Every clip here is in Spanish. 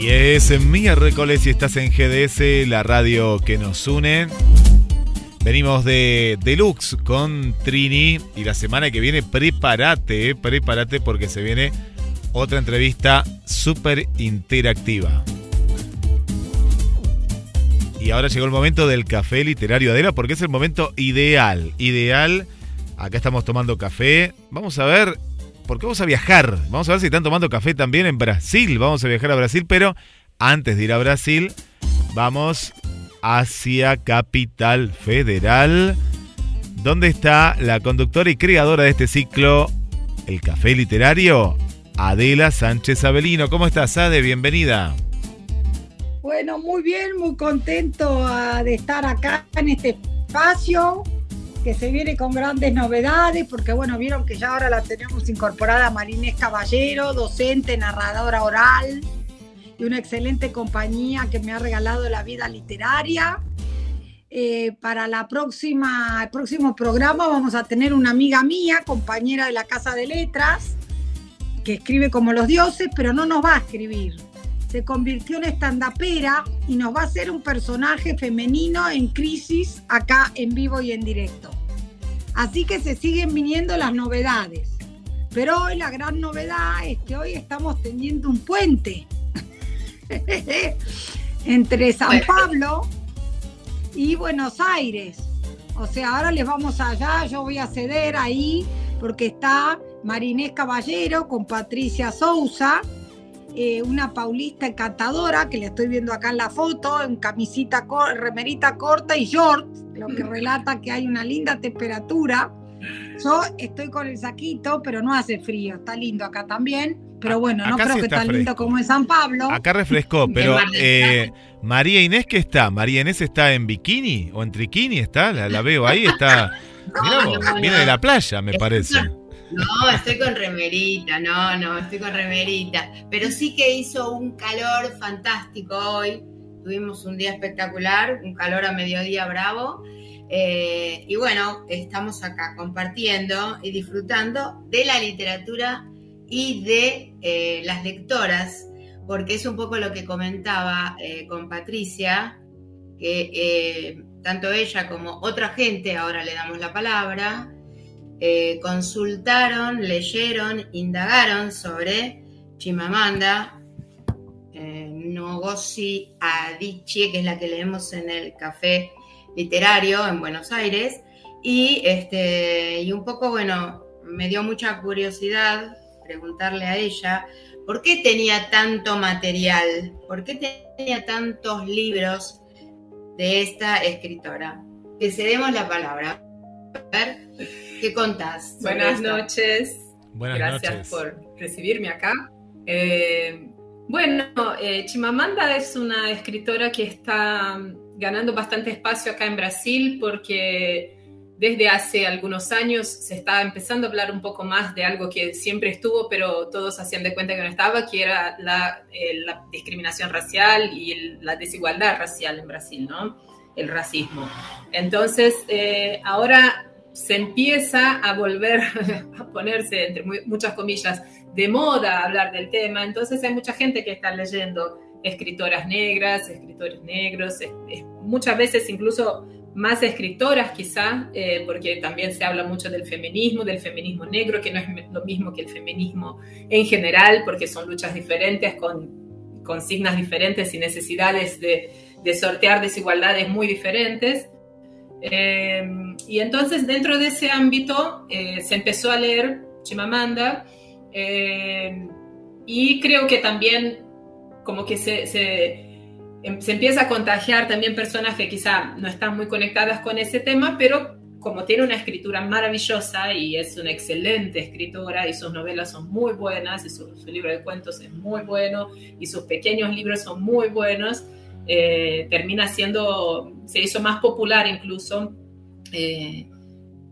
Y es miércoles y estás en GDS, la radio que nos une. Venimos de Deluxe con Trini y la semana que viene prepárate, prepárate porque se viene otra entrevista súper interactiva. Y ahora llegó el momento del café literario Adela porque es el momento ideal, ideal. Acá estamos tomando café. Vamos a ver porque vamos a viajar. Vamos a ver si están tomando café también en Brasil. Vamos a viajar a Brasil, pero antes de ir a Brasil, vamos hacia Capital Federal, donde está la conductora y creadora de este ciclo, El Café Literario, Adela Sánchez Avelino. ¿Cómo estás, Ade? Bienvenida. Bueno, muy bien, muy contento ah, de estar acá en este espacio que se viene con grandes novedades, porque bueno, vieron que ya ahora la tenemos incorporada a Marinés Caballero, docente, narradora oral y una excelente compañía que me ha regalado la vida literaria. Eh, para la próxima, el próximo programa vamos a tener una amiga mía, compañera de la Casa de Letras, que escribe como los dioses, pero no nos va a escribir. Se convirtió en estandapera y nos va a hacer un personaje femenino en crisis acá en vivo y en directo. Así que se siguen viniendo las novedades. Pero hoy la gran novedad es que hoy estamos teniendo un puente entre San Pablo y Buenos Aires. O sea, ahora les vamos allá, yo voy a ceder ahí porque está Marinés Caballero con Patricia Sousa, eh, una paulista encantadora que le estoy viendo acá en la foto, en camisita, remerita corta y short, lo que relata que hay una linda temperatura. Yo estoy con el saquito, pero no hace frío, está lindo acá también. Pero bueno, no creo que tan lindo como en San Pablo. Acá refrescó, pero eh, María Inés, ¿qué está? ¿María Inés está en bikini o en triquini? ¿Está? La, veo ahí, está. viene de la playa, me parece. No, estoy con remerita, no, no, estoy con remerita. Pero sí que hizo un calor fantástico hoy. Tuvimos un día espectacular, un calor a mediodía bravo. Eh, y bueno, estamos acá compartiendo y disfrutando de la literatura y de eh, las lectoras, porque es un poco lo que comentaba eh, con Patricia, que tanto ella como otra gente, ahora le damos la palabra, consultaron, leyeron, indagaron sobre Chimamanda Ngozi Adichie, que es la que leemos en el café literario en Buenos Aires, y, este, y un poco, bueno, me dio mucha curiosidad preguntarle a ella por qué tenía tanto material, por qué tenía tantos libros de esta escritora. Que cedemos la palabra. A ver, ¿qué contás? Buenas noches. Gracias por recibirme acá. Eh, bueno, eh, Chimamanda es una escritora que está ganando bastante espacio acá en Brasil porque desde hace algunos años se está empezando a hablar un poco más de algo que siempre estuvo, pero todos hacían de cuenta que no estaba, que era la, eh, discriminación racial y la desigualdad racial en Brasil, ¿no? El racismo. Entonces, eh, ahora se empieza a volver a ponerse, entre muchas comillas, de moda hablar del tema. Entonces hay mucha gente que está leyendo escritoras negras, escritores negros, muchas veces incluso más escritoras quizá, eh, porque también se habla mucho del feminismo, del feminismo negro, que no es lo mismo que el feminismo en general, porque son luchas diferentes, con consignas diferentes y necesidades de, sortear desigualdades muy diferentes. Eh, y entonces dentro de ese ámbito eh, se empezó a leer Chimamanda y creo que también como que se Em, se empieza a contagiar también personas que quizá no están muy conectadas con ese tema, pero como tiene una escritura maravillosa y es una excelente escritora y sus novelas son muy buenas y su, libro de cuentos es muy bueno y sus pequeños libros son muy buenos, eh, termina siendo, se hizo más popular incluso, eh,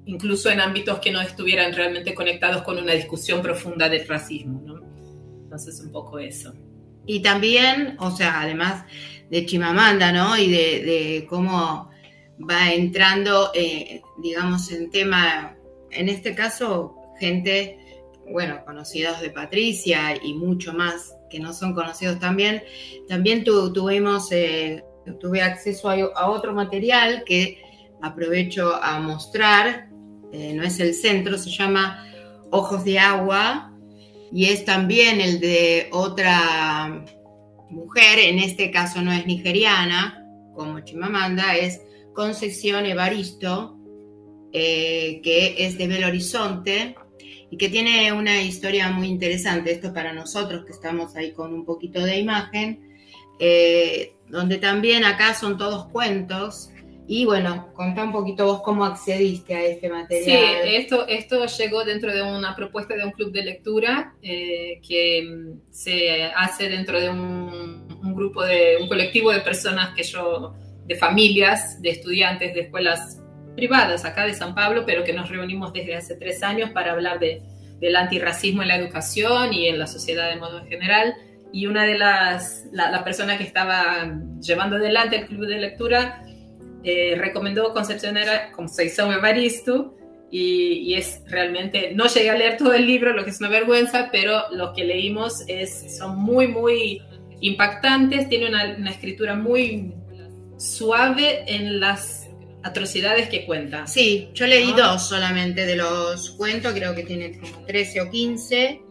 incluso en ámbitos que no estuvieran realmente conectados con una discusión profunda del racismo. Entonces, un poco eso. Y también, o sea, además de Chimamanda, ¿no? Y de, cómo va entrando, eh, digamos, en tema, en este caso, gente, bueno, conocidos de Patricia y mucho más que no son conocidos también. También tuvimos, eh, tuve acceso a, otro material que aprovecho a mostrar, eh, no es el centro, se llama Ojos de Agua y es también el de otra mujer, en este caso no es nigeriana, como Chimamanda, es Concepción Evaristo, eh, que es de Belo Horizonte y que tiene una historia muy interesante, esto para nosotros que estamos ahí con un poquito de imagen, eh, donde también acá son todos cuentos. Y bueno, contá un poquito vos cómo accediste a este material. Sí, esto, esto llegó dentro de una propuesta de un club de lectura eh, que mm, se hace dentro de un, un, grupo de un colectivo de personas que yo, de familias, de estudiantes de escuelas privadas acá de San Pablo, pero que nos reunimos desde hace tres años para hablar de, del antirracismo en la educación y en la sociedad de modo general. Y una de las, la, persona que estaba llevando adelante el club de lectura eh, recomendó Concepción, era, Concepción Evaristo y, y, es realmente, no llegué a leer todo el libro, lo que es una vergüenza, pero lo que leímos es, son muy, muy impactantes, tiene una, una escritura muy suave en las atrocidades que cuenta. Sí, yo leí dos solamente de los cuentos, creo que tiene como 13 o 15.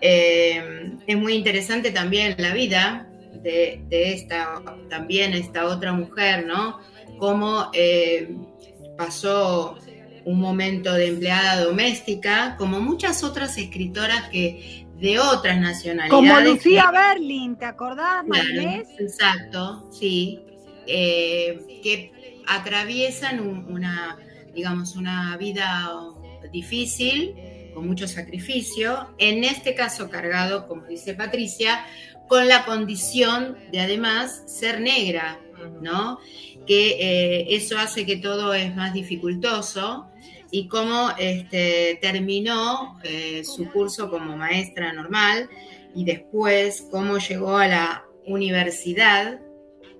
Eh, es muy interesante también la vida de, esta, también esta otra mujer, ¿no? Cómo eh, pasó un momento de empleada doméstica, como muchas otras escritoras que de otras nacionalidades. Como Lucía Berlin, ¿te acordás, Exacto, sí. Eh, que atraviesan una, digamos, una vida difícil, con mucho sacrificio, en este caso cargado, como dice Patricia, con la condición de además ser negra, ¿no? Que eh, eso hace que todo es más dificultoso y cómo este, terminó eh, su curso como maestra normal y después cómo llegó a la universidad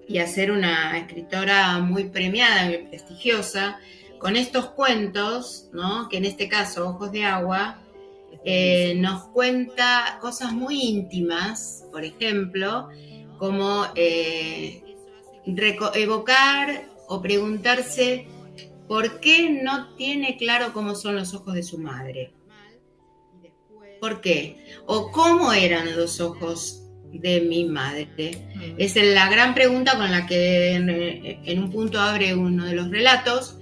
y a ser una escritora muy premiada, y prestigiosa, con estos cuentos, ¿no? que en este caso, Ojos de Agua, eh, nos cuenta cosas muy íntimas, por ejemplo, como eh, evocar o preguntarse por qué no tiene claro cómo son los ojos de su madre. ¿Por qué? O cómo eran los ojos de mi madre? Es la gran pregunta con la que en, un punto abre uno de los relatos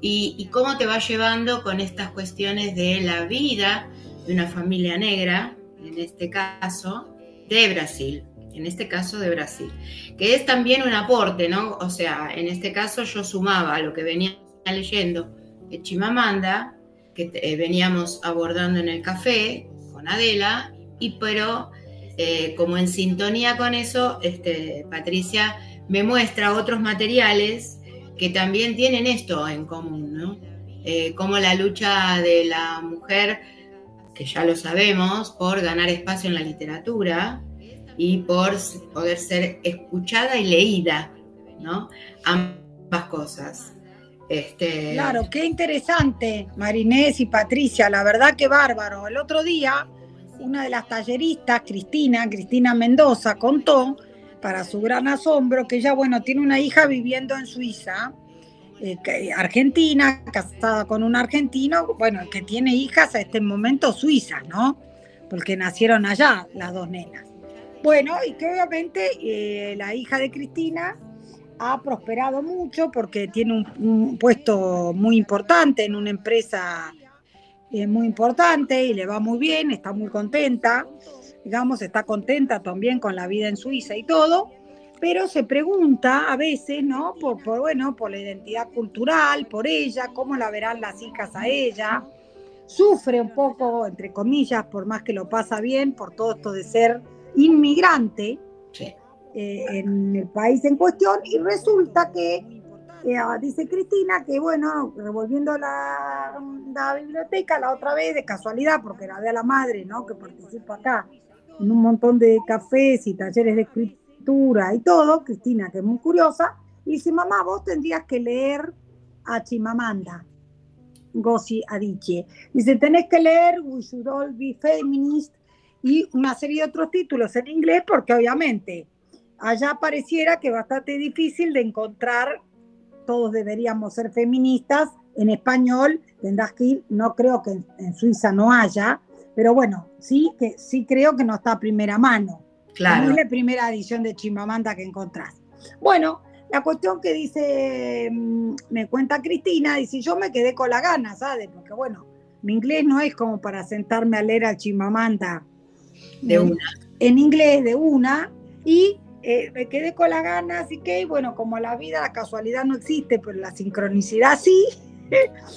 y, cómo te va llevando con estas cuestiones de la vida de una familia negra, en este caso, de Brasil, en este caso de Brasil, que es también un aporte, ¿no? O sea, en este caso yo sumaba a lo que venía leyendo de Chimamanda, que eh, veníamos abordando en el café con Adela, y pero eh, como en sintonía con eso, este, Patricia me muestra otros materiales que también tienen esto en común, ¿no? Eh, como la lucha de la mujer, que ya lo sabemos, por ganar espacio en la literatura y por poder ser escuchada y leída, ¿no? Ambas cosas. Este... Claro, qué interesante, Marinés y Patricia, la verdad que bárbaro. El otro día una de las talleristas, Cristina, Cristina Mendoza, contó, para su gran asombro, que ella, bueno, tiene una hija viviendo en Suiza, eh, argentina, casada con un argentino, bueno, que tiene hijas a este momento suizas, ¿no? Porque nacieron allá las dos nenas. Bueno, y que obviamente eh, la hija de Cristina ha prosperado mucho porque tiene un, un puesto muy importante en una empresa es muy importante y le va muy bien, está muy contenta, digamos, está contenta también con la vida en Suiza y todo, pero se pregunta a veces, ¿no? Por, por, bueno, por la identidad cultural, por ella, cómo la verán las hijas a ella. Sufre un poco, entre comillas, por más que lo pasa bien, por todo esto de ser inmigrante. eh, en el país en cuestión y resulta que, eh, ah, dice Cristina, que bueno, revolviendo la, la, biblioteca la otra vez de casualidad, porque era de la madre, ¿no? Que participa acá en un montón de cafés y talleres de escritura y todo, Cristina, que es muy curiosa, y dice, mamá, vos tendrías que leer a Chimamanda. Gossi Adichie. Dice, tenés que leer We Should All Be Feminist y una serie de otros títulos en inglés porque obviamente allá pareciera que bastante difícil de encontrar, todos deberíamos ser feministas, en español tendrás que ir, no creo que en, Suiza no haya, pero bueno, sí que sí creo que no está a primera mano. Claro. No es la primera edición de Chimamanda que encontrás. Bueno, la cuestión que dice, mm, me cuenta Cristina, dice, yo me quedé con la gana, ¿sabes? Porque bueno, mi inglés no es como para sentarme a leer a Chimamanda de una. En inglés de una y eh, me quedé con la gana, así que bueno, como la vida, la casualidad no existe, pero la sincronicidad sí.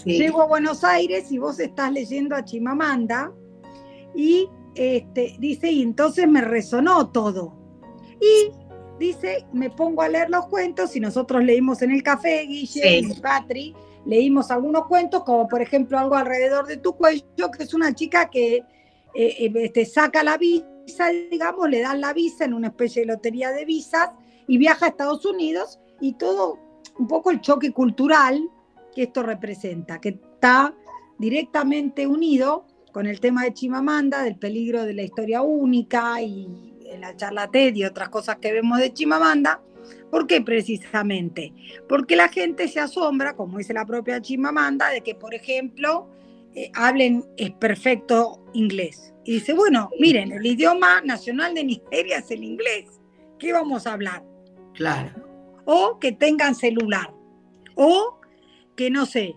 Llego a Buenos Aires y vos estás leyendo a Chimamanda y este, dice, y entonces me resonó todo. Y dice, me pongo a leer los cuentos y nosotros leímos en el café, Guille y Patri, leímos algunos cuentos, como por ejemplo algo alrededor de tu cuello, que es una chica que eh, eh, te saca la visa, digamos, le dan la visa en una especie de lotería de visas y viaja a Estados Unidos y todo un poco el choque cultural que esto representa, que está directamente unido con el tema de Chimamanda, del peligro de la historia única y la charla TED y otras cosas que vemos de Chimamanda. ¿Por qué precisamente? Porque la gente se asombra, como dice la propia Chimamanda, de que, por ejemplo, eh, hablen es perfecto inglés. Y dice, bueno, miren, el idioma nacional de Nigeria es el inglés. ¿Qué vamos a hablar? Claro. O que tengan celular. O que no sé.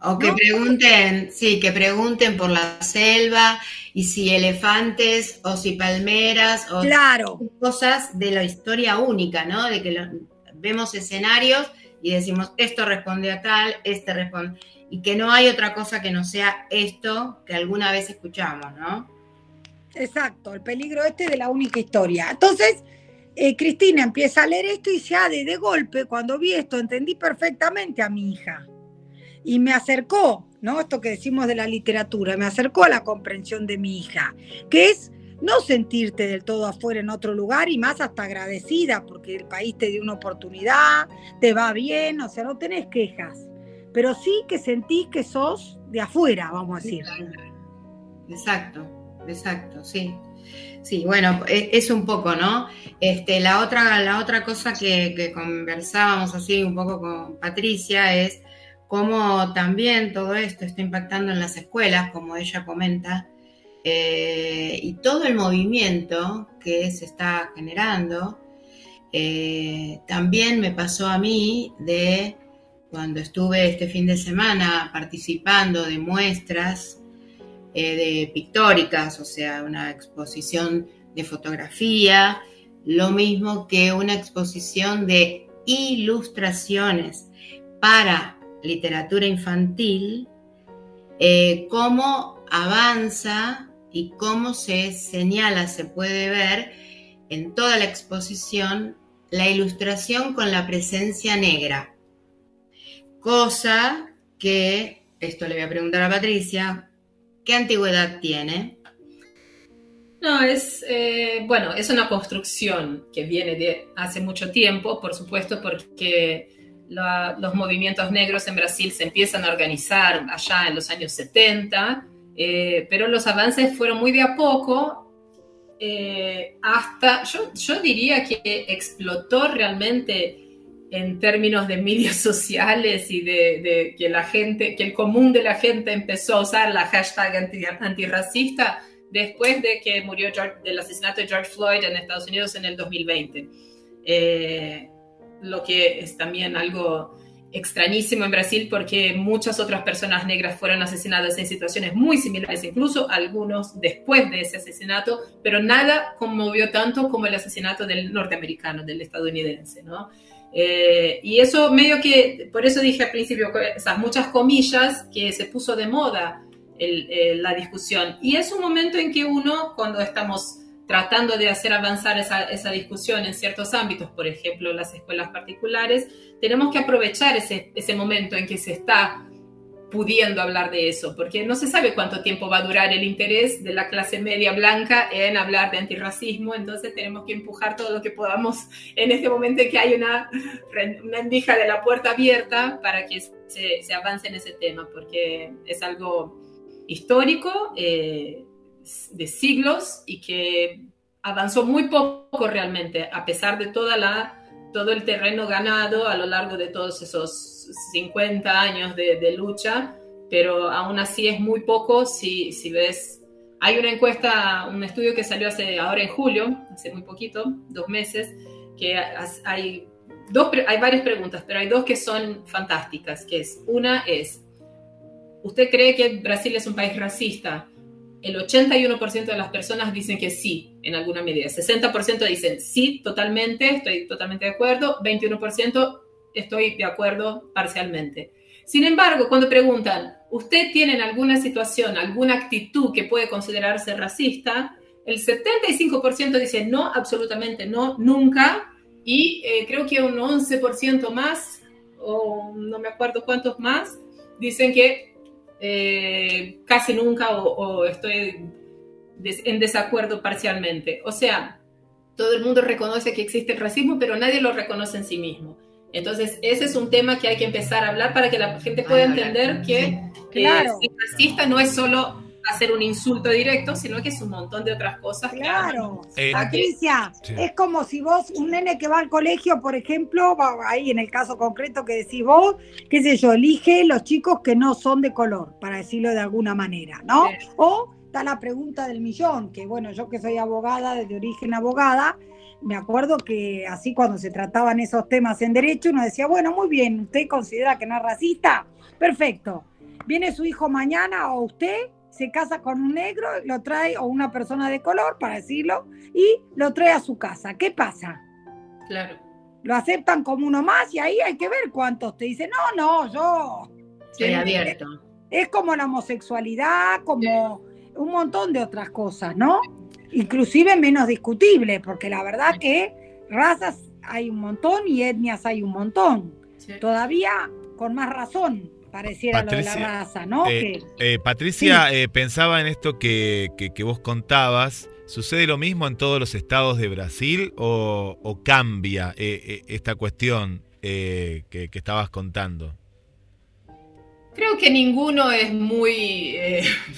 O que pregunten, sí, que pregunten por la selva y si elefantes o si palmeras o claro. cosas de la historia única, ¿no? De que vemos escenarios y decimos, esto responde a tal, este responde y que no hay otra cosa que no sea esto que alguna vez escuchamos, ¿no? Exacto, el peligro este de la única historia. Entonces, eh, Cristina empieza a leer esto y dice, ah, de, de golpe, cuando vi esto, entendí perfectamente a mi hija. Y me acercó, ¿no? Esto que decimos de la literatura, me acercó a la comprensión de mi hija, que es no sentirte del todo afuera en otro lugar y más hasta agradecida porque el país te dio una oportunidad, te va bien, o sea, no tenés quejas pero sí que sentís que sos de afuera, vamos a decir. Exacto, exacto, sí. Sí, bueno, e, es, un poco, ¿no? Este, la, otra, la otra cosa que, conversábamos así un poco con Patricia es cómo también todo esto está impactando en las escuelas, como ella comenta, eh, y todo el movimiento que se está generando. Eh, también me pasó a mí de cuando estuve este fin de semana participando de muestras eh, de pictóricas, o sea, una exposición de fotografía, lo mismo que una exposición de ilustraciones para literatura infantil, eh, cómo avanza y cómo se señala, se puede ver en toda la exposición la ilustración con la presencia negra Cosa que, esto le voy a preguntar a Patricia, ¿qué antigüedad tiene? No, es, eh, bueno, es una construcción que viene de hace mucho tiempo, por supuesto, porque los movimientos negros en Brasil se empiezan a organizar allá en los años 70, eh, pero los avances fueron muy de a poco, eh, hasta, yo, yo diría que explotó realmente en términos de medios sociales y de, que la gente, que el común de la gente empezó a usar la hashtag antirracista después de que murió del asesinato de George Floyd en Estados Unidos en el 2020. Eh, lo que es también algo extrañísimo en Brasil porque muchas otras personas negras fueron asesinadas en situaciones muy similares, incluso algunos después de ese asesinato, pero nada conmovió tanto como el asesinato del norteamericano, del estadounidense, ¿no? Eh, y eso medio que, por eso dije al principio, esas muchas comillas que se puso de moda la discusión. Y es un momento en que uno, cuando estamos tratando de hacer avanzar esa, esa, discusión en ciertos ámbitos, por ejemplo, las escuelas particulares, tenemos que aprovechar ese, ese momento en que se está pudiendo hablar de eso, porque no se sabe cuánto tiempo va a durar el interés de la clase media blanca en hablar de antirracismo, entonces tenemos que empujar todo lo que podamos en este momento en que hay una, una endija de la puerta abierta para que se, se avance en ese tema, porque es algo histórico. Eh, de siglos y que avanzó muy poco realmente, a pesar de toda la, todo el terreno ganado a lo largo de todos esos 50 años de, lucha, pero aún así es muy poco si, si ves... Hay una encuesta, un estudio que salió hace, ahora en julio, hace muy poquito, dos meses, que hay, dos, hay varias preguntas, pero hay dos que son fantásticas, que es, una es, ¿usted cree que Brasil es un país racista? El 81% de las personas dicen que sí, en alguna medida. 60% dicen sí, totalmente, estoy totalmente de acuerdo. 21% estoy de acuerdo parcialmente. Sin embargo, cuando preguntan, ¿usted tiene en alguna situación, alguna actitud que puede considerarse racista? El 75% dice no, absolutamente no, nunca. Y eh, creo que un 11% más, o no me acuerdo cuántos más, dicen que eh, casi nunca o, estoy en desacuerdo parcialmente. O sea, todo el mundo reconoce que existe el racismo, pero nadie lo reconoce en sí mismo. Entonces, ese es un tema que hay que empezar a hablar para que la gente pueda entender que el racista no es solo hacer un insulto directo, sino que es un montón de otras cosas. Claro, eh, Patricia, es como si vos, un nene que va al colegio, por ejemplo, ahí en el caso concreto que decís vos, qué sé yo, elige los chicos que no son de color, para decirlo de alguna manera, ¿no? O está la pregunta del millón, que bueno, yo que soy abogada, de origen abogada, me acuerdo que así cuando se trataban esos temas en derecho, uno decía, bueno, muy bien, ¿usted considera que no es racista? Perfecto. Viene su hijo mañana o usted se casa con un negro, lo trae, o una persona de color, para decirlo, y lo trae a su casa. ¿Qué pasa? Claro. Lo aceptan como uno más y ahí hay que ver cuántos te dicen, no, no, yo. Estoy abierto. Es como la homosexualidad, como un montón de otras cosas, ¿no? Inclusive menos discutible, porque la verdad que razas hay un montón y etnias hay un montón. Todavía con más razón pareciera lo de la raza, ¿no? Eh, eh, Patricia, eh, pensaba en esto que, vos contabas. ¿Sucede lo mismo en todos los estados de Brasil o, cambia esta cuestión que, estabas contando? Creo que ninguno es muy,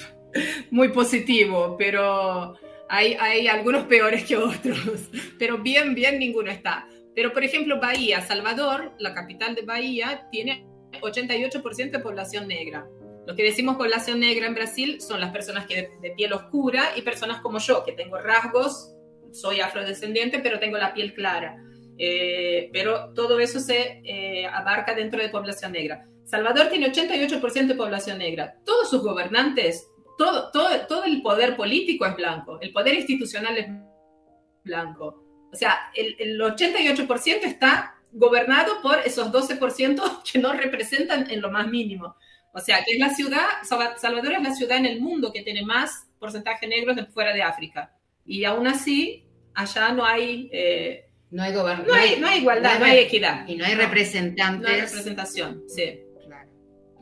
muy positivo, pero hay, hay algunos peores que otros. Pero bien, bien, ninguno está. Pero, por ejemplo, Bahía, Salvador, la capital de Bahía, tiene 88% de población negra. Lo que decimos población negra en Brasil son las personas que de, piel oscura y personas como yo, que tengo rasgos, soy afrodescendiente, pero tengo la piel clara. Eh, pero todo eso se eh, abarca dentro de población negra. Salvador tiene 88% de población negra. Todos sus gobernantes, todo, todo, todo el poder político es blanco, el poder institucional es blanco. O sea, el, el 88% está gobernado por esos 12% que no representan en lo más mínimo. O sea, que es la ciudad, Salvador es la ciudad en el mundo que tiene más porcentaje negro de fuera de África. Y aún así, allá no hay... Eh, no hay, no, hay, no hay igualdad, no hay, equidad. Y no hay representantes. No hay representación, sí. Claro.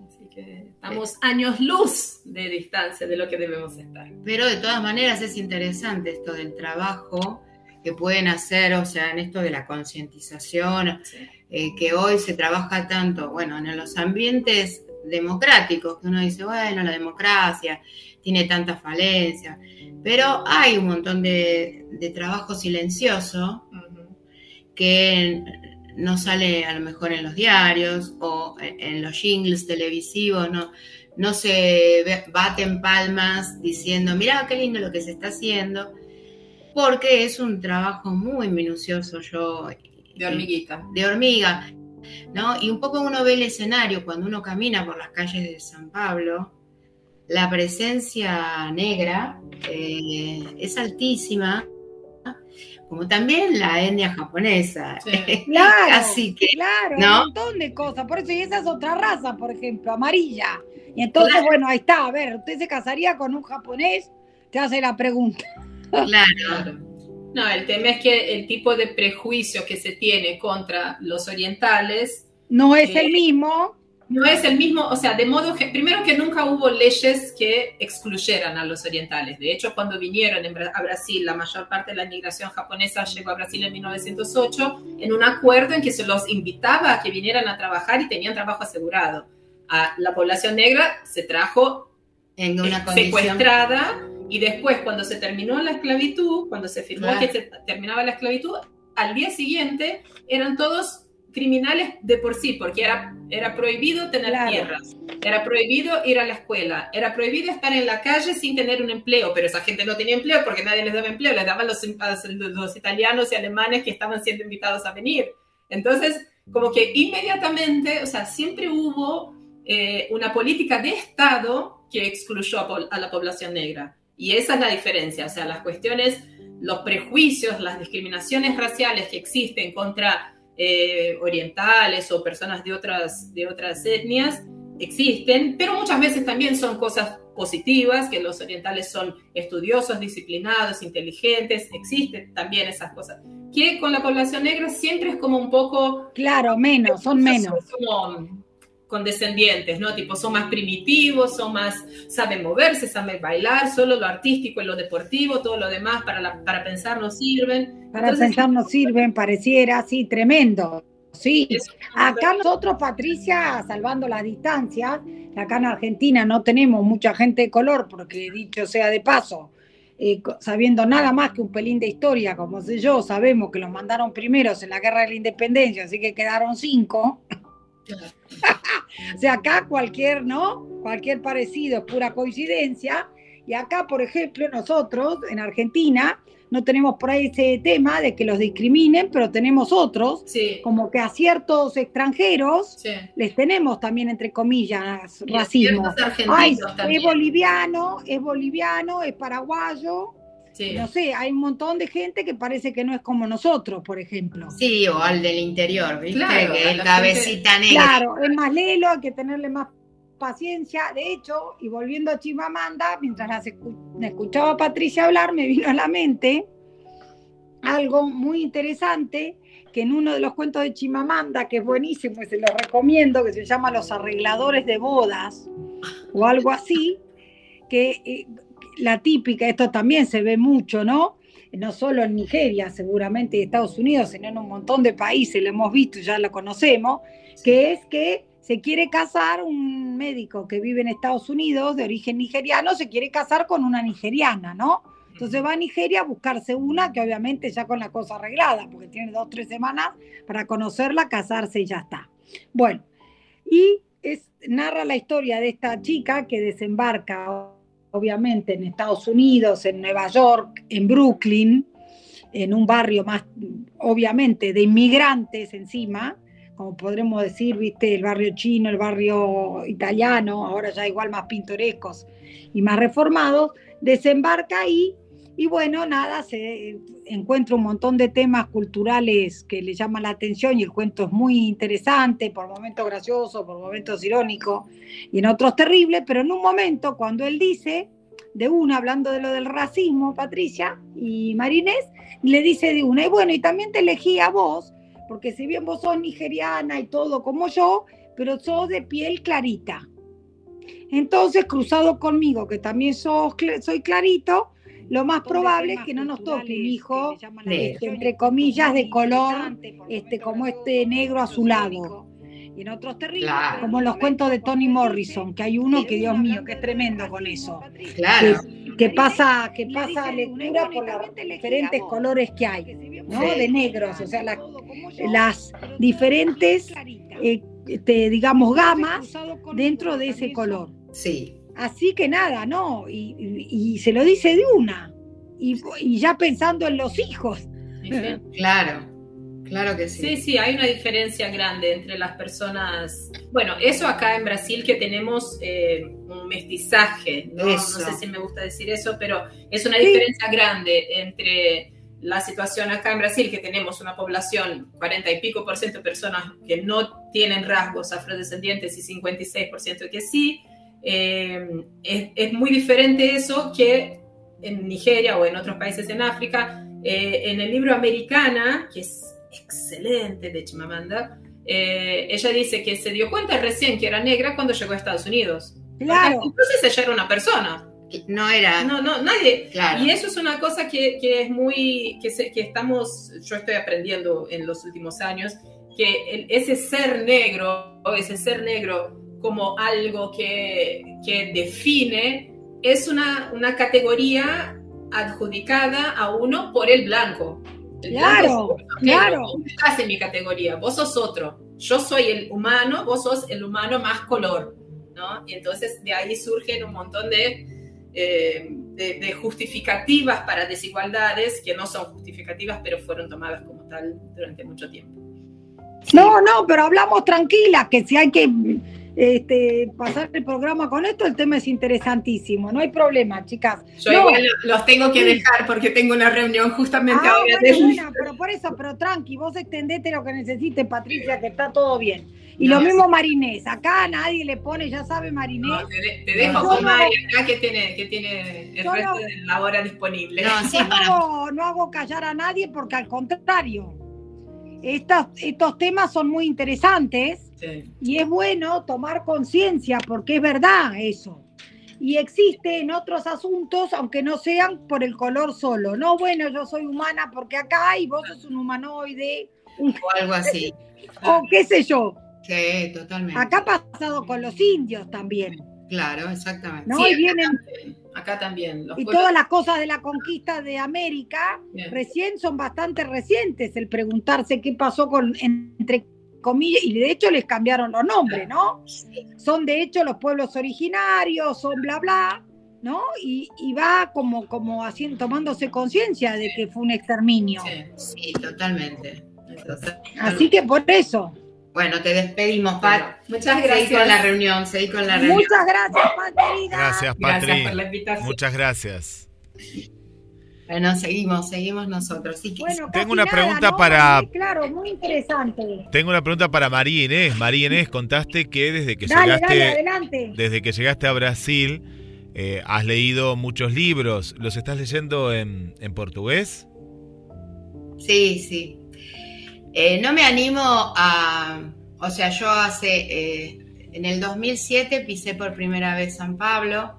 Así que estamos años luz de distancia de lo que debemos estar. Pero de todas maneras es interesante esto del trabajo que pueden hacer, o sea, en esto de la concientización, eh, que hoy se trabaja tanto, bueno, en los ambientes democráticos, que uno dice, bueno, la democracia tiene tantas falencias, pero hay un montón de, trabajo silencioso que no sale a lo mejor en los diarios o en los jingles televisivos, no, no se baten palmas diciendo, mira qué lindo lo que se está haciendo porque es un trabajo muy minucioso yo. De hormiguita. De hormiga. ¿no? Y un poco uno ve el escenario cuando uno camina por las calles de San Pablo, la presencia negra eh, es altísima, como también la etnia japonesa. Claro, Así que, claro, un montón de cosas. Por eso, y esa es otra raza, por ejemplo, amarilla. Y entonces, bueno, ahí está, a ver, ¿usted se casaría con un japonés? Te hace la pregunta. Claro. No, el tema es que el tipo de prejuicio que se tiene contra los orientales... No es el eh, mismo no es el mismo, o sea, de modo que, primero que nunca hubo leyes que excluyeran a los orientales. De hecho, cuando vinieron a Brasil, la mayor parte de la inmigración japonesa llegó a Brasil en 1908 en un acuerdo en que se los invitaba a que vinieran a trabajar y tenían trabajo asegurado. A la población negra se trajo en una eh, secuestrada y después cuando se terminó la esclavitud, cuando se firmó que se terminaba la esclavitud, al día siguiente eran todos criminales de por sí, porque era, era prohibido tener tierras, era prohibido ir a la escuela, era prohibido estar en la calle sin tener un empleo, pero esa gente no tenía empleo porque nadie les daba empleo, les daban los, los italianos y alemanes que estaban siendo invitados a venir. Entonces, como que inmediatamente, o sea, siempre hubo eh, una política de Estado que excluyó a, a la población negra. Y esa es la diferencia, o sea, las cuestiones, los prejuicios, las discriminaciones raciales que existen contra eh, orientales o personas de otras, de otras etnias existen, pero muchas veces también son cosas positivas, que los orientales son estudiosos, disciplinados, inteligentes, existen también esas cosas. Que con la población negra siempre es como un poco... Claro, menos, son menos condescendientes, ¿no? Tipo, son más primitivos, son más, saben moverse, saben bailar, solo lo artístico y lo deportivo, todo lo demás para, para pensar no sirven. Para pensar no sirven, pareciera, sí, tremendo. Sí, acá nosotros, Patricia, salvando las distancias, acá en Argentina no tenemos mucha gente de color, porque dicho sea de paso, eh, sabiendo nada más que un pelín de historia, como sé yo, sabemos que los mandaron primeros en la guerra de la independencia, así que quedaron cinco. o sea, acá cualquier, ¿no? Cualquier parecido es pura coincidencia. Y acá, por ejemplo, nosotros en Argentina no tenemos por ahí ese tema de que los discriminen, pero tenemos otros, como que a ciertos extranjeros les tenemos también, entre comillas, racismo. es boliviano, es boliviano, es paraguayo, no sé, hay un montón de gente que parece que no es como nosotros, por ejemplo. Sí, o al del interior, ¿viste? que el cabecita negra. Claro, es más lelo, hay que tenerle más paciencia. De hecho, y volviendo a Chimamanda, mientras las escuchaba a Patricia hablar, me vino a la mente algo muy interesante que en uno de los cuentos de Chimamanda, que es buenísimo y se lo recomiendo, que se llama Los arregladores de bodas o algo así, que eh, la típica, esto también se ve mucho, ¿no? No solo en Nigeria, seguramente en Estados Unidos, sino en un montón de países, lo hemos visto, ya lo conocemos, que es que se quiere casar un médico que vive en Estados Unidos de origen nigeriano, se quiere casar con una nigeriana, ¿no? Entonces va a Nigeria a buscarse una que obviamente ya con la cosa arreglada, porque tiene dos, tres semanas para conocerla, casarse y ya está. Bueno, y es, narra la historia de esta chica que desembarca obviamente en Estados Unidos, en Nueva York, en Brooklyn, en un barrio más, obviamente, de inmigrantes encima, como podremos decir, viste, el barrio chino, el barrio italiano, ahora ya igual más pintorescos y más reformados, desembarca ahí y bueno, nada, se encuentra un montón de temas culturales que le llaman la atención y el cuento es muy interesante, por momentos gracioso, por momentos irónico y en otros terribles, pero en un momento cuando él dice, de una, hablando de lo del racismo, Patricia y Marinés, le dice de una, y bueno, y también te elegí a vos, porque si bien vos sos nigeriana y todo como yo, pero sos de piel clarita. Entonces, cruzado conmigo, que también sos, soy clarito, lo más probable es que no nos toque un hijo, este, entre comillas, de color, este, como este negro azulado. Y en otros terribles, como los cuentos de Toni Morrison, que hay uno que, Dios mío, que es tremendo con eso. Claro. Que, pasa, que pasa lectura por los diferentes colores que hay, ¿no? De negros, o sea, las diferentes, eh, este, digamos, gamas dentro de ese color. Sí. Así que nada, ¿no? Y, se lo dice de una. Y, ya pensando en los hijos. Claro, claro que sí. Sí, sí, hay una diferencia grande entre las personas. Bueno, eso acá en Brasil que tenemos eh, un mestizaje, ¿no? sé si me gusta decir eso, pero es una diferencia grande entre la situación acá en Brasil, que tenemos una población, 40 y pico por ciento de personas que no tienen rasgos afrodescendientes y 56 por ciento que sí, eh, es, muy diferente eso que en Nigeria o en otros países en África. Eh, en el libro Americana, que es excelente de Chimamanda, eh, ella dice que se dio cuenta recién que era negra cuando llegó a Estados Unidos. Claro. Entonces ella era una persona. No era. No, no, nadie. Y eso es una cosa que, que es muy. Que, que, estamos. Yo estoy aprendiendo en los últimos años. Que ese ser negro, o ese ser negro como algo que, que define, es una, una categoría adjudicada a uno por el blanco. claro, claro. estás en mi categoría, vos sos otro. Yo soy el humano, vos sos el humano más color, ¿no? Y entonces de ahí surgen un montón de eh, de, justificativas para desigualdades que no son justificativas, pero fueron tomadas como tal durante mucho tiempo. No, no, pero hablamos tranquilas, que si hay que este, pasar el programa con esto, el tema es interesantísimo, no hay problema, chicas. Yo igual los tengo que dejar porque tengo una reunión justamente ah, ahora. pero por eso, pero tranqui, vos extendete lo que necesites, Patricia, que está todo bien. Y lo mismo Marinés, acá nadie le pone, ya sabe Marinés. No, te, dejo con Mari acá que tiene, que tiene el resto de la hora disponible. No, sí, no, no hago callar a nadie porque al contrario, estos, estos temas son muy interesantes y es bueno tomar conciencia porque es verdad eso. Y existe en otros asuntos, aunque no sean por el color solo. No, bueno, yo soy humana porque acá y vos sos un humanoide. O algo así. o qué sé yo. Sí, totalmente. Acá ha pasado con los indios también. Claro, exactamente. ¿no? y vienen, acá también. y todas las cosas de la conquista de América recién son bastante recientes. El preguntarse qué pasó con, entre comillas, y de hecho les cambiaron los nombres, ¿no? Son de hecho los pueblos originarios, son bla, bla. ¿no? Y, y, va como, como haciendo, tomándose conciencia de que fue un exterminio. Sí, totalmente. Así que por eso. Bueno, te despedimos, Pat. Muchas gracias. Seguí con la reunión, seguí con la reunión. Muchas gracias, Pat, Gracias, Patri. Gracias por la invitación. Muchas gracias. Bueno, seguimos, seguimos nosotros. tengo una pregunta para. Claro, muy interesante. Tengo una pregunta para María Inés. María Inés, contaste que desde que llegaste. desde que llegaste a Brasil, eh, has leído muchos libros. ¿Los estás leyendo en, en portugués? Sí, sí. Eh, no me animo a, o sea, yo hace, eh, en el 2007 pisé por primera vez San Pablo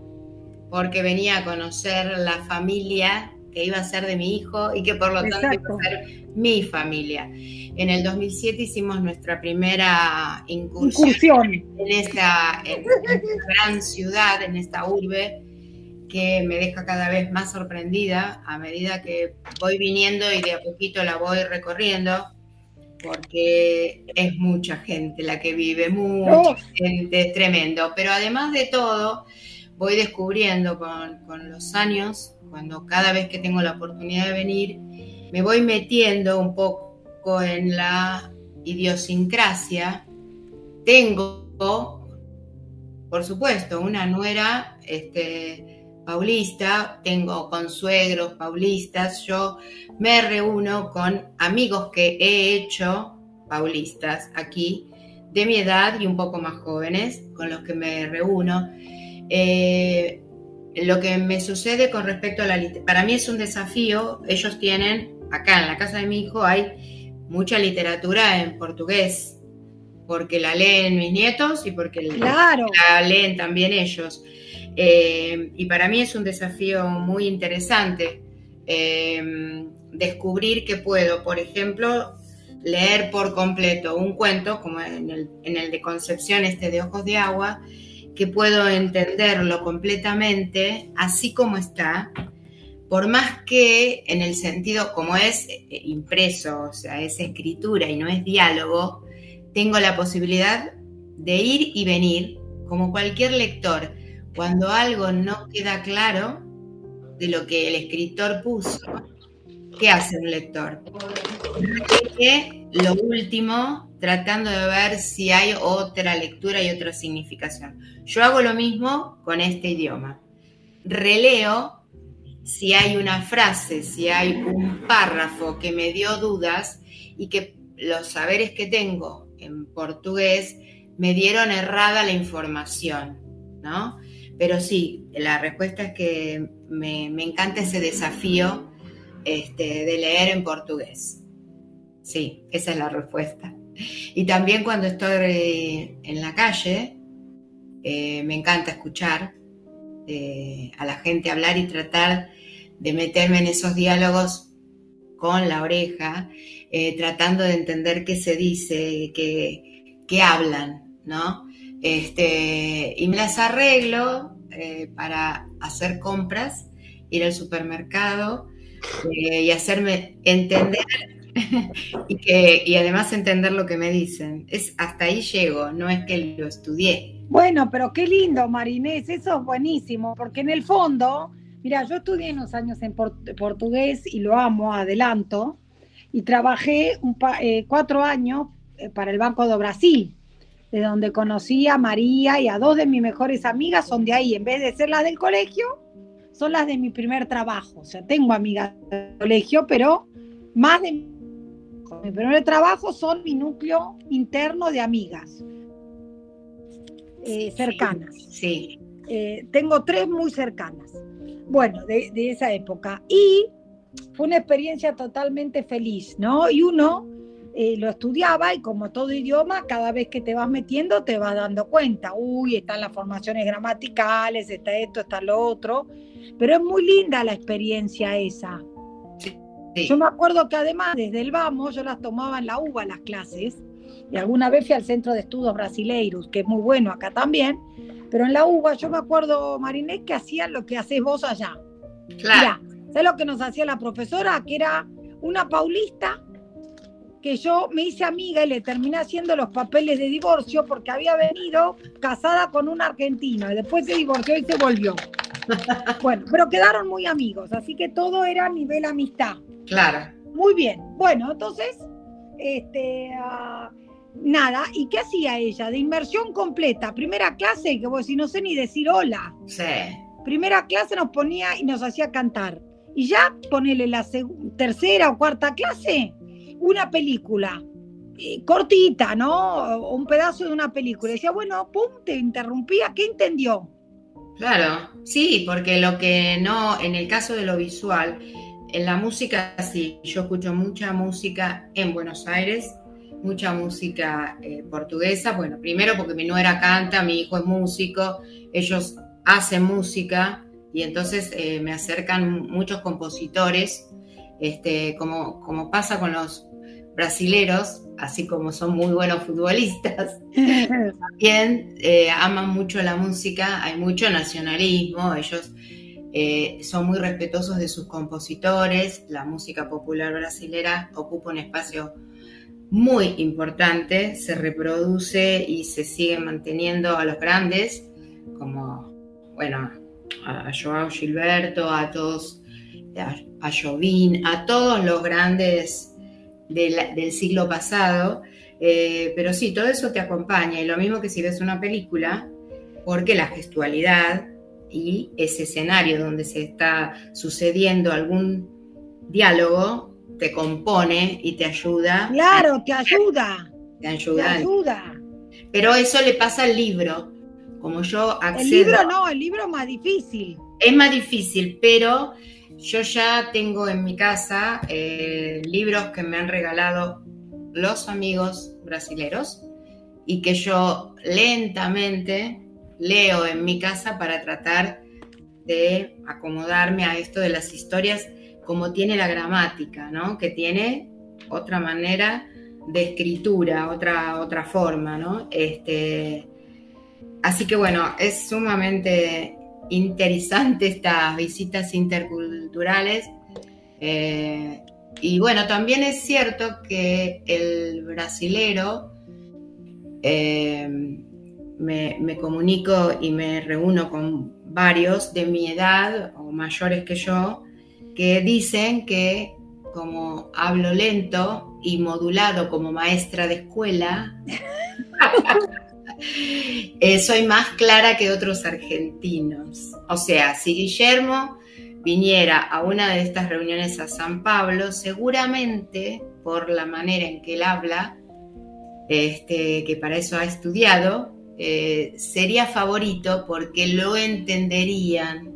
porque venía a conocer la familia que iba a ser de mi hijo y que por lo tanto iba a ser mi familia. En el 2007 hicimos nuestra primera incursión, en esta gran ciudad, en esta urbe que me deja cada vez más sorprendida a medida que voy viniendo y de a poquito la voy recorriendo porque es mucha gente la que vive, mucha gente, es tremendo. Pero además de todo, voy descubriendo con, los años, cuando cada vez que tengo la oportunidad de venir, me voy metiendo un poco en la idiosincrasia. Tengo, por supuesto, una nuera este, paulista, tengo consuegros paulistas, yo me reúno con amigos que he hecho paulistas aquí, de mi edad y un poco más jóvenes, con los que me reúno. Eh, lo que me sucede con respecto a la literatura, para mí es un desafío, ellos tienen, acá en la casa de mi hijo hay mucha literatura en portugués, porque la leen mis nietos y porque la leen también ellos. Eh, y para mí es un desafío muy interesante eh, descubrir que puedo, por ejemplo, leer por completo un cuento, como en el, en el de Concepción, este de Ojos de Agua, que puedo entenderlo completamente así como está, por más que en el sentido como es eh, impreso, o sea, es escritura y no es diálogo, tengo la posibilidad de ir y venir como cualquier lector cuando algo no queda claro de lo que el escritor puso, ¿qué hace un lector? lo último, tratando de ver si hay otra lectura y otra significación. Yo hago lo mismo con este idioma. Releo si hay una frase, si hay un párrafo que me dio dudas y que los saberes que tengo en portugués me dieron errada la información, ¿no? Pero sí, la respuesta es que me, encanta ese desafío este, de leer en portugués. Sí, esa es la respuesta. Y también cuando estoy en la calle, eh, me encanta escuchar eh, a la gente hablar y tratar de meterme en esos diálogos con la oreja, eh, tratando de entender qué se dice, qué, qué hablan, ¿no? Este, y me las arreglo para hacer compras, ir al supermercado y hacerme entender y, que, y además entender lo que me dicen. Es, hasta ahí llego, no es que lo estudié. Bueno, pero qué lindo, Marinés, eso es buenísimo, porque en el fondo, mira, yo estudié unos años en portugués y lo amo, adelanto, y trabajé un eh, cuatro años eh, para el Banco de Brasil, de donde conocí a María y a dos de mis mejores amigas, son de ahí, en vez de ser las del colegio, son las de mi primer trabajo. O sea, tengo amigas del colegio, pero más de mi primer trabajo son mi núcleo interno de amigas eh, cercanas. Sí. Eh, tengo tres muy cercanas. Bueno, de, esa época. Y fue una experiencia totalmente feliz, ¿no? Y uno eh, lo estudiaba y como todo idioma, cada vez que te vas metiendo te vas dando cuenta, uy, están las formaciones gramaticales, está esto, está lo otro, pero es muy linda la experiencia esa. Yo me acuerdo que además desde el Vamos yo las tomaba en la UBA las clases y alguna vez fui al Centro de Estudios Brasileiros, que es muy bueno acá también, pero en la UBA yo me acuerdo, Marinés, que hacían lo que haces vos allá. Claro. ¿sabes lo que nos hacía la profesora? Que era una paulista que yo me hice amiga y le terminé haciendo los papeles de divorcio porque había venido casada con un argentino y después se divorció y se volvió. Bueno, pero quedaron muy amigos, así que todo era a nivel amistad. Claro. Muy bien. Bueno, entonces, este, ah, nada. ¿Y qué hacía ella? De inmersión completa. Primera clase, que vos si no sé ni decir hola. Sí. Primera clase nos ponía y nos hacía cantar. Y ya ponele la tercera o cuarta clase, una película. Eh, cortita, ¿no? Un pedazo de una película. decía, bueno, pum, te interrumpía. ¿Qué entendió? Claro, sí, porque lo que no, en el caso de lo visual, en la música sí, yo escucho mucha música en Buenos Aires, mucha música eh, portuguesa, bueno, primero porque mi nuera canta, mi hijo es músico, ellos hacen música y entonces eh, me acercan muchos compositores, este, como, como pasa con los brasileros, así como son muy buenos futbolistas, también eh, aman mucho la música, hay mucho nacionalismo, ellos eh, son muy respetuosos de sus compositores, la música popular brasilera ocupa un espacio muy importante, se reproduce y se sigue manteniendo a los grandes, como, bueno, a Joao Gilberto, a todos, a, Jovin, a todos los grandes del, siglo pasado, eh, pero sí, todo eso te acompaña, y lo mismo que si ves una película, porque la gestualidad y ese escenario donde se está sucediendo algún diálogo te compone y te ayuda. Claro, te ayuda. Te ayuda. Te ayuda. Pero eso le pasa al libro. Como yo accedo. El libro no, el libro es más difícil. Es más difícil, pero yo ya tengo en mi casa eh, libros que me han regalado los amigos brasileros y que yo lentamente leo en mi casa para tratar de acomodarme a esto de las historias como tiene la gramática, ¿no? Que tiene otra manera de escritura, otra, otra forma, ¿no? Este, así que bueno, es sumamente interesante estas visitas interculturales. Eh, y bueno, también es cierto que el brasilero eh, me, comunico y me reúno con varios de mi edad o mayores que yo que dicen que como hablo lento y modulado como maestra de escuela, eh, soy más clara que otros argentinos. O sea, si Guillermo viniera a una de estas reuniones a San Pablo, seguramente por la manera en que él habla, este, que para eso ha estudiado, eh, sería favorito porque lo entenderían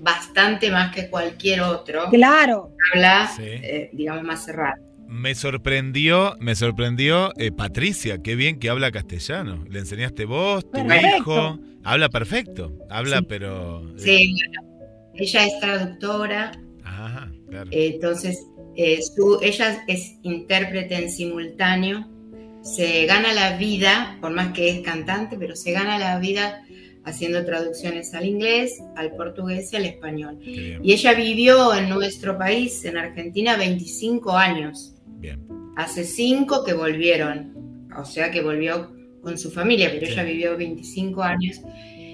bastante más que cualquier otro. Claro. Habla, eh, digamos, más cerrado. Me sorprendió, me sorprendió eh, Patricia, qué bien que habla castellano. Le enseñaste vos, tu hijo. Habla perfecto, habla pero... Sí, ella es traductora. Ajá, claro. entonces, su, ella es intérprete en simultáneo se gana la vida, por más que es cantante, pero se gana la vida haciendo traducciones al inglés, al portugués y al español. Y ella vivió en nuestro país, en Argentina, 25 años. Bien. Hace 5 que volvieron, o sea que volvió con su familia, pero ella vivió 25 años.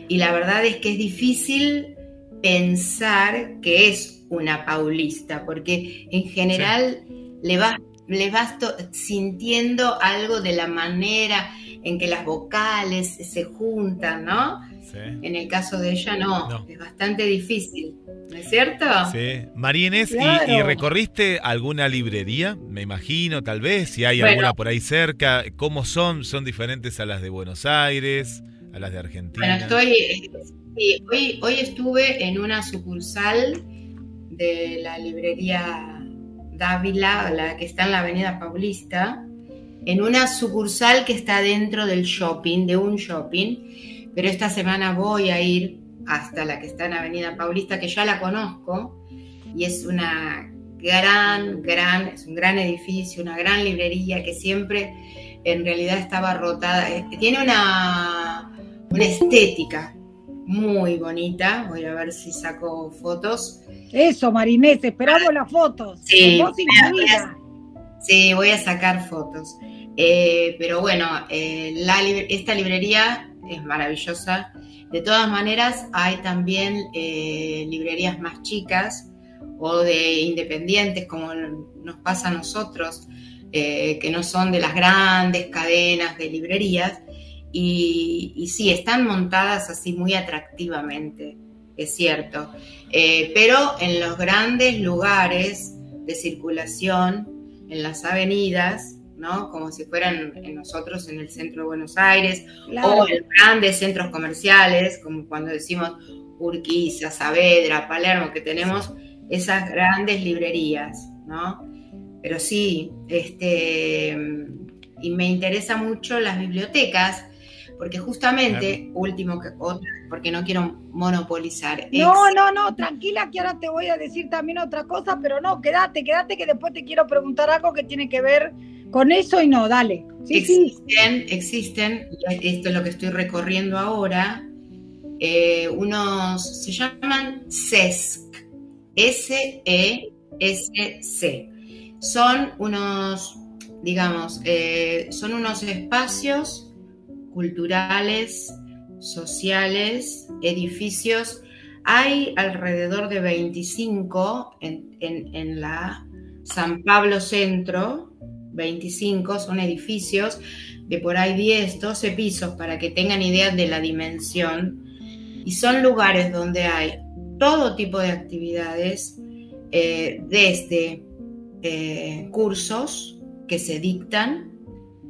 Y la verdad es que es difícil pensar que es una paulista, porque en general le le vas sintiendo algo de la manera en que las vocales se juntan, ¿no? Sí. En el caso de ella no, es bastante difícil, ¿no es cierto? Sí. María ¿y, recorriste alguna librería? Me imagino, tal vez, si hay alguna por ahí cerca. ¿Cómo son? ¿Son diferentes a las de Buenos Aires, a las de Argentina? Bueno, estoy, hoy, hoy estuve en una sucursal de la librería Dávila, la que está en la Avenida Paulista, en una sucursal que está dentro del shopping, de un shopping, pero esta semana voy a ir hasta la que está en Avenida Paulista, que ya la conozco, y es una gran, gran, es un gran edificio, una gran librería que siempre en realidad estaba rotada. Eh, tiene una, una estética muy bonita. Voy a ver si saco fotos. Eso, Marinés, esperamos las fotos. Sí, voy a, sí, voy a sacar fotos. Eh, pero bueno, eh, esta librería es maravillosa. De todas maneras, hay también eh, librerías más chicas o de independientes, como nos pasa a nosotros, que no son de las grandes cadenas de librerías, y, sí, están montadas así muy atractivamente, es cierto. Eh, pero en los grandes lugares de circulación, en las avenidas, ¿no? Como si fueran nosotros en el centro de Buenos Aires, o en grandes centros comerciales, como cuando decimos Urquiza, Saavedra, Palermo, que tenemos esas grandes librerías, ¿no? Pero sí, este, y me interesa mucho las bibliotecas, porque justamente, último que otra, porque no quiero monopolizar. No, no, no, tranquila que ahora te voy a decir también otra cosa, pero no, quédate, quédate que después te quiero preguntar algo que tiene que ver con eso y no, dale. existen, existen, esto es lo que estoy recorriendo ahora, eh, unos, se llaman SESC, S-E-S-C. Son unos, digamos, eh, son unos espacios culturales, sociales, edificios. Hay alrededor de 25 en, la San Pablo Centro, 25 son edificios de por ahí 10, 12 pisos para que tengan idea de la dimensión. Y son lugares donde hay todo tipo de actividades, eh, desde eh, cursos que se dictan,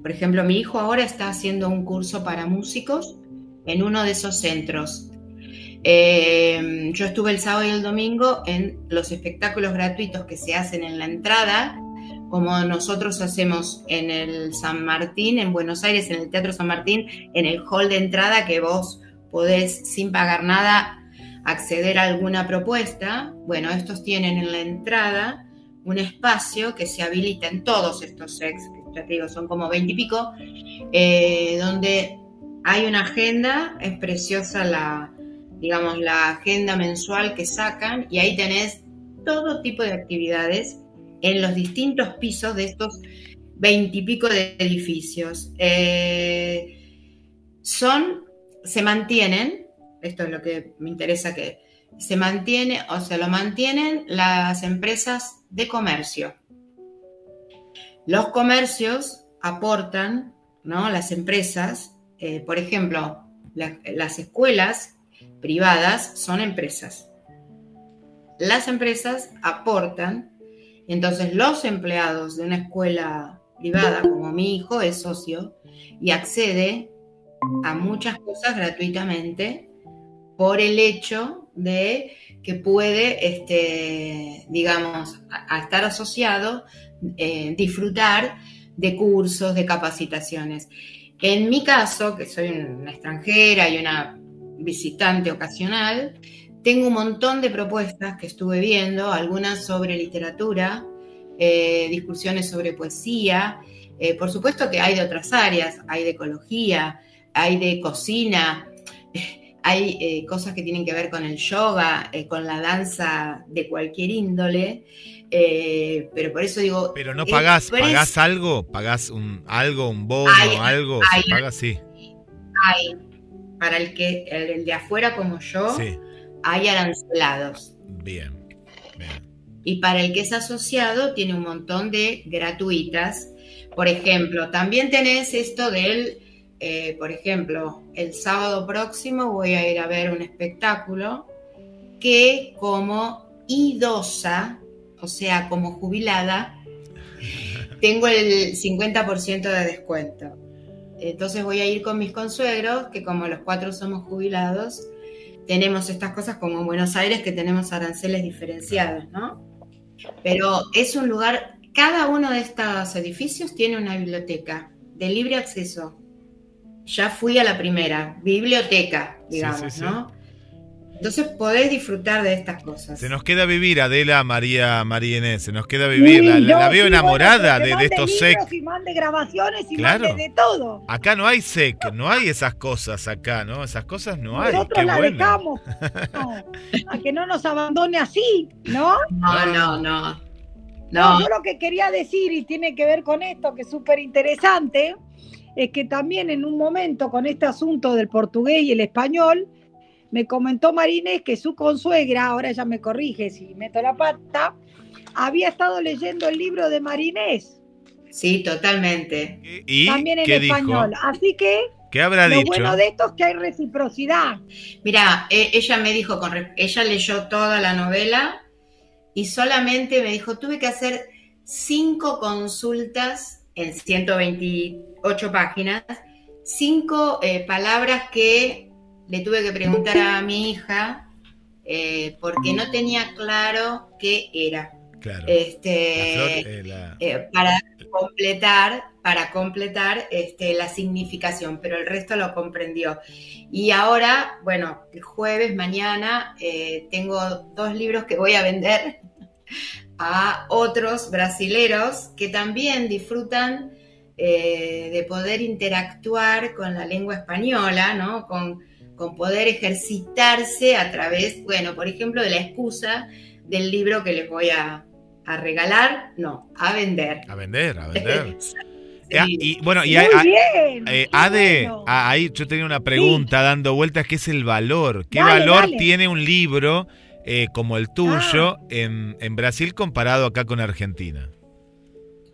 por ejemplo, mi hijo ahora está haciendo un curso para músicos en uno de esos centros. Eh, yo estuve el sábado y el domingo en los espectáculos gratuitos que se hacen en la entrada, como nosotros hacemos en el San Martín, en Buenos Aires, en el Teatro San Martín, en el hall de entrada que vos podés sin pagar nada acceder a alguna propuesta. Bueno, estos tienen en la entrada un espacio que se habilita en todos estos ex ya te digo, son como veintipico, eh, donde hay una agenda, es preciosa la, digamos, la agenda mensual que sacan y ahí tenés todo tipo de actividades en los distintos pisos de estos veintipico de edificios. Eh, son, se mantienen, esto es lo que me interesa que se mantiene, o se lo mantienen las empresas de comercio. Los comercios aportan, ¿no? Las empresas, eh, por ejemplo, las escuelas privadas son empresas. Las empresas aportan, entonces los empleados de una escuela privada, como mi hijo, es socio y accede a muchas cosas gratuitamente por el hecho de que puede, este, digamos, a, estar asociado, eh, disfrutar de cursos, de capacitaciones. En mi caso, que soy una extranjera y una visitante ocasional, tengo un montón de propuestas que estuve viendo, algunas sobre literatura, eh, discusiones sobre poesía, eh, por supuesto que hay de otras áreas, hay de ecología, hay de cocina, hay eh, cosas que tienen que ver con el yoga, con la danza de cualquier índole, pero por eso digo... Pero no pagás, pagás algo, pagás un, algo, un bono, algo, se paga así. Hay, para el que el, de afuera como yo, hay arancelados. Bien, bien. Y para el que es asociado, tiene un montón de gratuitas por ejemplo, también tenés esto del, eh, por ejemplo, el sábado próximo voy a ir a ver un espectáculo que como idosa, o sea, como jubilada, tengo el 50% de descuento. Entonces voy a ir con mis consuegros, que como los cuatro somos jubilados, tenemos estas cosas como en Buenos Aires que tenemos aranceles diferenciados, ¿no? Pero es un lugar cada uno de estos edificios tiene una biblioteca de libre acceso. Ya fui a la primera, biblioteca, digamos, ¿no? Entonces podés disfrutar de estas cosas. Se nos queda vivir, Adela María María Inés, se nos queda vivir. la, veo enamorada de, estos SEC. Y mande grabaciones y claro. de todo. Acá no hay SEC, no hay esas cosas acá, ¿no? Esas cosas no hay. Nosotros la dejamos. a que no nos abandone así, ¿no? No, no, no. No. yo lo que quería decir, y tiene que ver con esto, que es súper interesante, es que también en un momento con este asunto del portugués y el español, me comentó Marinés que su consuegra, ahora ella me corrige si meto la pata, había estado leyendo el libro de Marinés. Sí, totalmente. ¿Y también en español. Así que ¿Qué habrá lo bueno de esto es que hay reciprocidad. Mira, e, ella me dijo, ella leyó toda la novela y solamente me dijo, tuve que hacer cinco consultas en 128 páginas, cinco eh, palabras que le tuve que preguntar a mi hija eh, porque no tenía claro qué era. Este, eh, para completar, para completar este, la significación, pero el resto lo comprendió. Y ahora, bueno, el jueves, mañana, tengo dos libros que voy a vender a otros brasileros que también disfrutan eh, de poder interactuar con la lengua española, ¿no? Con, con, poder ejercitarse a través, bueno, por ejemplo, de la excusa del libro que les voy a, regalar, no, a vender. A vender, a vender. y bueno, y eh, Ade, ahí yo tenía una pregunta dando vueltas, ¿qué es el valor? ¿Qué valor tiene un libro eh, como el tuyo ah. en, Brasil comparado acá con Argentina?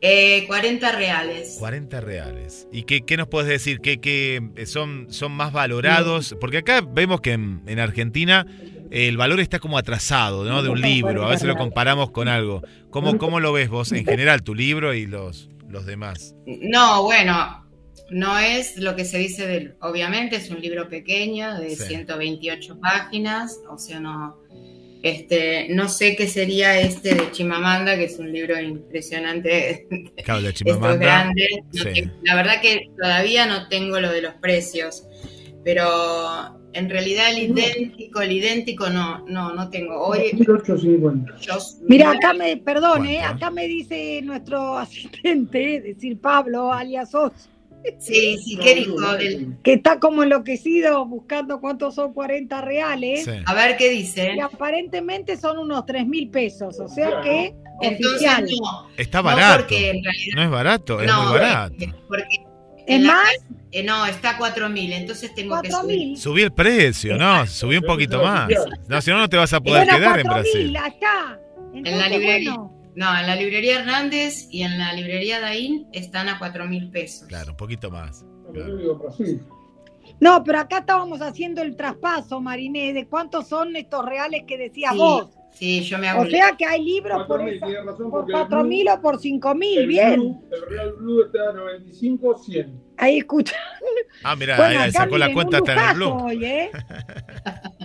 40 eh, reales. 40 reales. ¿Y qué, nos puedes decir? ¿Qué, son, son más valorados? Porque acá vemos que en, Argentina el valor está como atrasado, ¿no? De un libro. A veces lo comparamos con algo. ¿Cómo, cómo lo ves vos en general, tu libro y los, los demás? No, bueno, no es lo que se dice del. Obviamente es un libro pequeño de 128 páginas, o sea, no este, no sé qué sería este de Chimamanda, que es un libro impresionante. Claro, de Chimamanda. grande. La verdad que todavía no tengo lo de los precios, pero en realidad el idéntico, el idéntico no, no, no tengo. Hoy, Mira, acá me, perdón, eh, acá me dice nuestro asistente, decir Pablo, alias Os Sí, sí, ¿qué dijo? Que está como enloquecido buscando cuántos son 40 reales. A ver qué dice. Y aparentemente son unos 3 mil pesos, o sea que oficial. Está barato. No, es barato, es muy barato. ¿Es más? Eh, no, está a 4 mil, entonces tengo que subir. Subí el precio, ¿no? Subí un poquito más. No, si no, no te vas a poder quedar en Brasil. en la librería. No, en la librería Hernández y en la librería Daín están a 4 mil pesos. Claro, un poquito más. No, pero acá estábamos haciendo el traspaso, Mariné, de cuántos son estos reales que decías vos. Sí, yo me hago. O sea que hay libros por, por 4.000 o por 5.000, bien. el Real Blue está a 95, 100. Ahí escucha. Ah, mira, ahí sacó la cuenta hasta en el Blue. Hoy, ¿eh?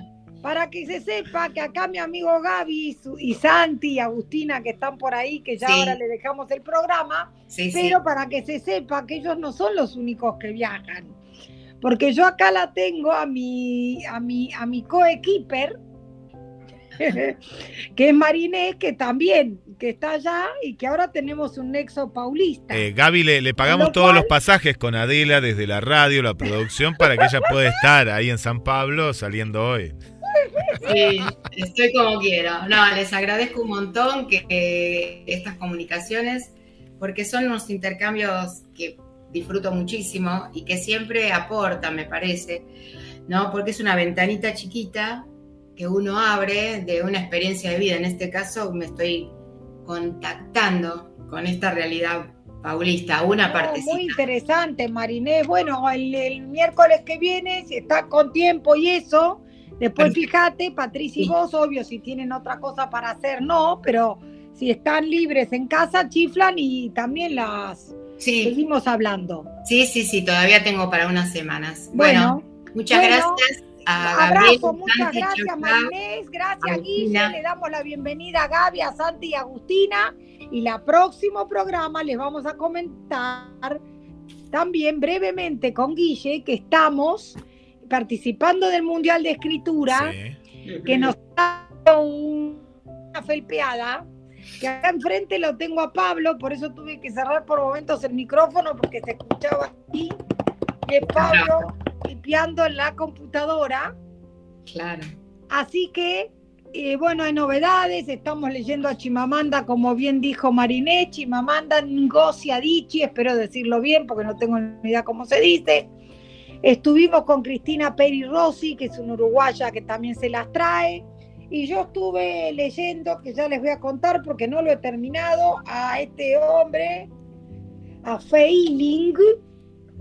Para que se sepa que acá mi amigo Gaby y Santi y Agustina que están por ahí, que ya ahora le dejamos el programa, pero para que se sepa que ellos no son los únicos que viajan. Porque yo acá la tengo a mi, a mi, a mi coequiper, que es Marinés, que también, que está allá y que ahora tenemos un nexo paulista. Eh, Gaby, le, pagamos todos los pasajes con Adela desde la radio, la producción, para que ella pueda estar ahí en San Pablo saliendo hoy. Sí, estoy como quiero. No, les agradezco un montón que, estas comunicaciones, porque son unos intercambios que disfruto muchísimo y que siempre aportan, me parece, ¿no? Porque es una ventanita chiquita que uno abre de una experiencia de vida. En este caso me estoy contactando con esta realidad paulista, una parte. Muy interesante, Marinés. Bueno, el, el, miércoles que viene, si está con tiempo y eso, después fíjate, Patricia y vos, obvio, si tienen otra cosa para hacer, no, pero si están libres en casa, chiflan y también las seguimos hablando. Sí, sí, sí, todavía tengo para unas semanas. Bueno, muchas gracias abrazo, muchas gracias Marinés, gracias Guille, le damos la bienvenida a Gaby, a Santi y a Agustina y la próximo programa les vamos a comentar también brevemente con Guille que estamos participando del Mundial de Escritura, que nos ha dado una felpeada, que acá enfrente lo tengo a Pablo, por eso tuve que cerrar por momentos el micrófono porque se escuchaba aquí que Pablo limpiando la computadora. Claro. Así que, eh, bueno, hay novedades. Estamos leyendo a Chimamanda, como bien dijo Mariné, Chimamanda Ngozi Adichie, espero decirlo bien porque no tengo ni idea cómo se dice. Estuvimos con Cristina Peri Rossi, que es una uruguaya que también se las trae. Y yo estuve leyendo, que ya les voy a contar porque no lo he terminado, a este hombre, a Feiling,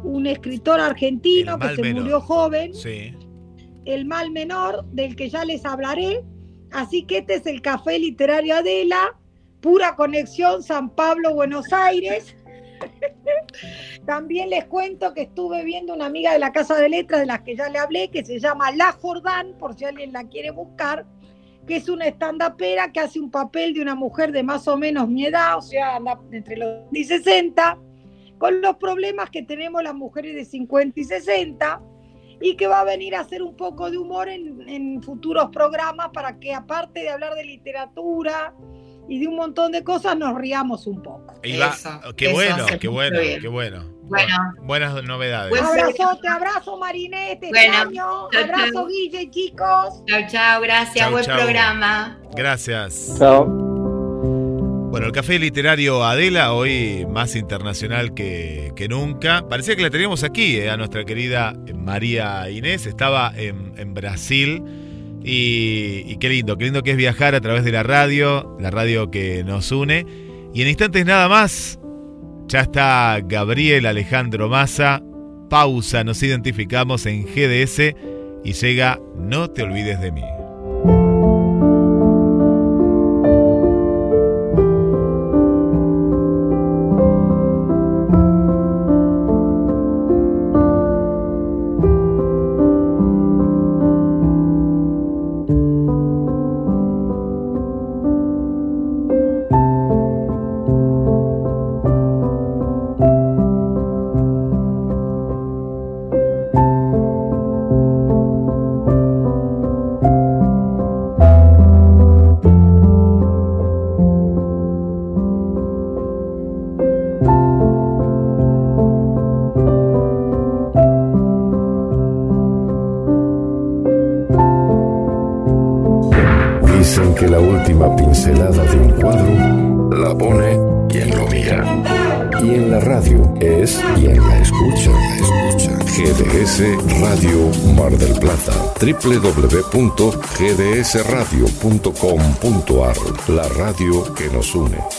un escritor argentino que se murió joven. El mal menor, del que ya les hablaré. Así que este es el Café Literario Adela, pura conexión San Pablo, Buenos Aires. También les cuento que estuve viendo una amiga de la Casa de Letras de las que ya le hablé, que se llama La Jordán, por si alguien la quiere buscar, que es una estandapera que hace un papel de una mujer de más o menos mi edad, o sea, entre los y 60, con los problemas que tenemos las mujeres de 50 y 60 y que va a venir a hacer un poco de humor en, futuros programas para que aparte de hablar de literatura y de un montón de cosas nos riamos un poco. qué bueno, qué bueno, qué bueno. Bueno, buenas novedades. Un abrazo, te abrazo Marinés, te extraño. abrazo Guille, chicos. Chao, chao, gracias, buen programa. Gracias. Chao. Bueno, el café literario Adela, hoy más internacional que, nunca. Parecía que la teníamos aquí, eh, a nuestra querida María Inés. Estaba en, Brasil. Y, qué lindo, qué lindo que es viajar a través de la radio, la radio que nos une. Y en instantes nada más, ya está Gabriel Alejandro Massa. Pausa, nos identificamos en GDS y llega No te olvides de mí. www.gdsradio.com.ar La radio que nos une.